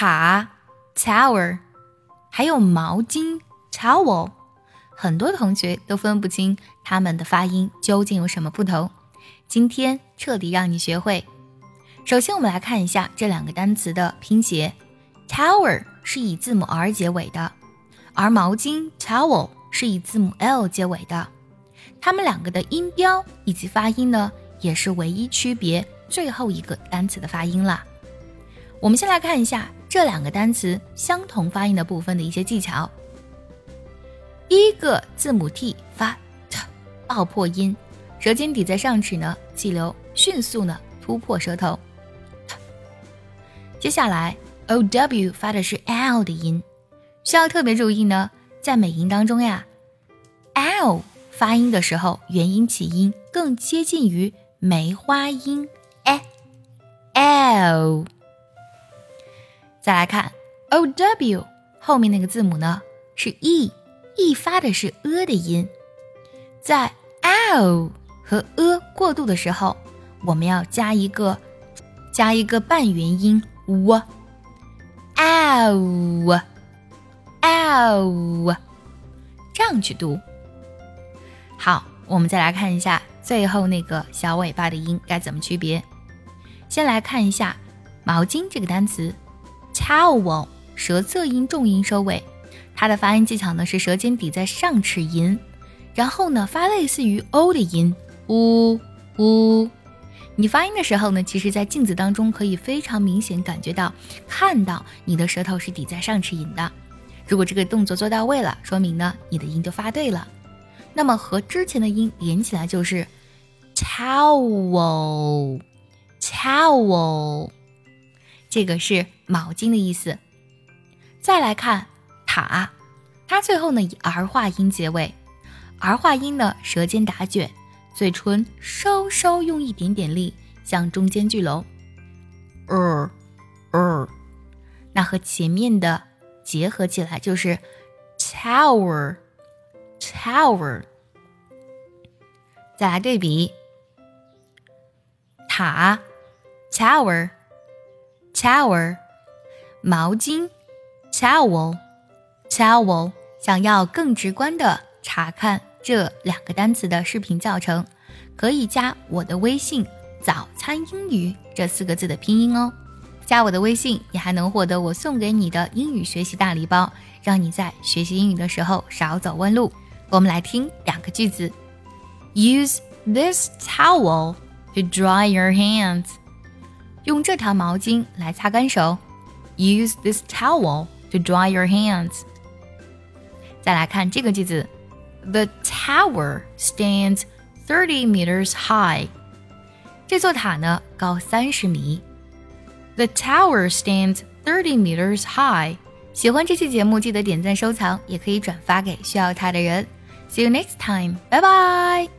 塔 tower，还有毛巾 towel，很多同学都分不清它们的发音究竟有什么不同。今天彻底让你学会。首先，我们来看一下这两个单词的拼写：tower 是以字母 r 结尾的，而毛巾 towel 是以字母 l 结尾的。它们两个的音标以及发音呢，也是唯一区别最后一个单词的发音了。我们先来看一下这两个单词相同发音的部分的一些技巧。第一个字母 t 发 t 爆破音，舌尖抵在上齿呢，气流迅速呢突破舌头。接下来 o w 发的是 l 的音，需要特别注意呢，在美音当中呀，l 发音的时候元音起音更接近于梅花音 a l。再来看 o w 后面那个字母呢是 e，e 发的是 e 的音，在 l 和 e 过渡的时候，我们要加一个加一个半元音 w，ow，ow，这样去读。好，我们再来看一下最后那个小尾巴的音该怎么区别。先来看一下毛巾这个单词。Towel 舌侧音重音收尾，它的发音技巧呢是舌尖抵在上齿龈，然后呢发类似于 o 的音，呜呜。你发音的时候呢，其实，在镜子当中可以非常明显感觉到，看到你的舌头是抵在上齿龈的。如果这个动作做到位了，说明呢你的音就发对了。那么和之前的音连起来就是 towel towel。这个是毛巾的意思。再来看塔，它最后呢以儿化音结尾，儿化音呢舌尖打卷，嘴唇稍稍用一点点力向中间聚拢，呃呃，那和前面的结合起来就是 tower tower。再来对比塔 tower。Tower，毛巾，towel，towel。想要更直观的查看这两个单词的视频教程，可以加我的微信“早餐英语”这四个字的拼音哦。加我的微信，你还能获得我送给你的英语学习大礼包，让你在学习英语的时候少走弯路。我们来听两个句子：Use this towel to dry your hands. 用这条毛巾来擦干手 ，Use this towel to dry your hands。再来看这个句子，The tower stands thirty meters high。这座塔呢高三十米。The tower stands thirty meters high。喜欢这期节目，记得点赞收藏，也可以转发给需要它的人。See you next time，拜拜。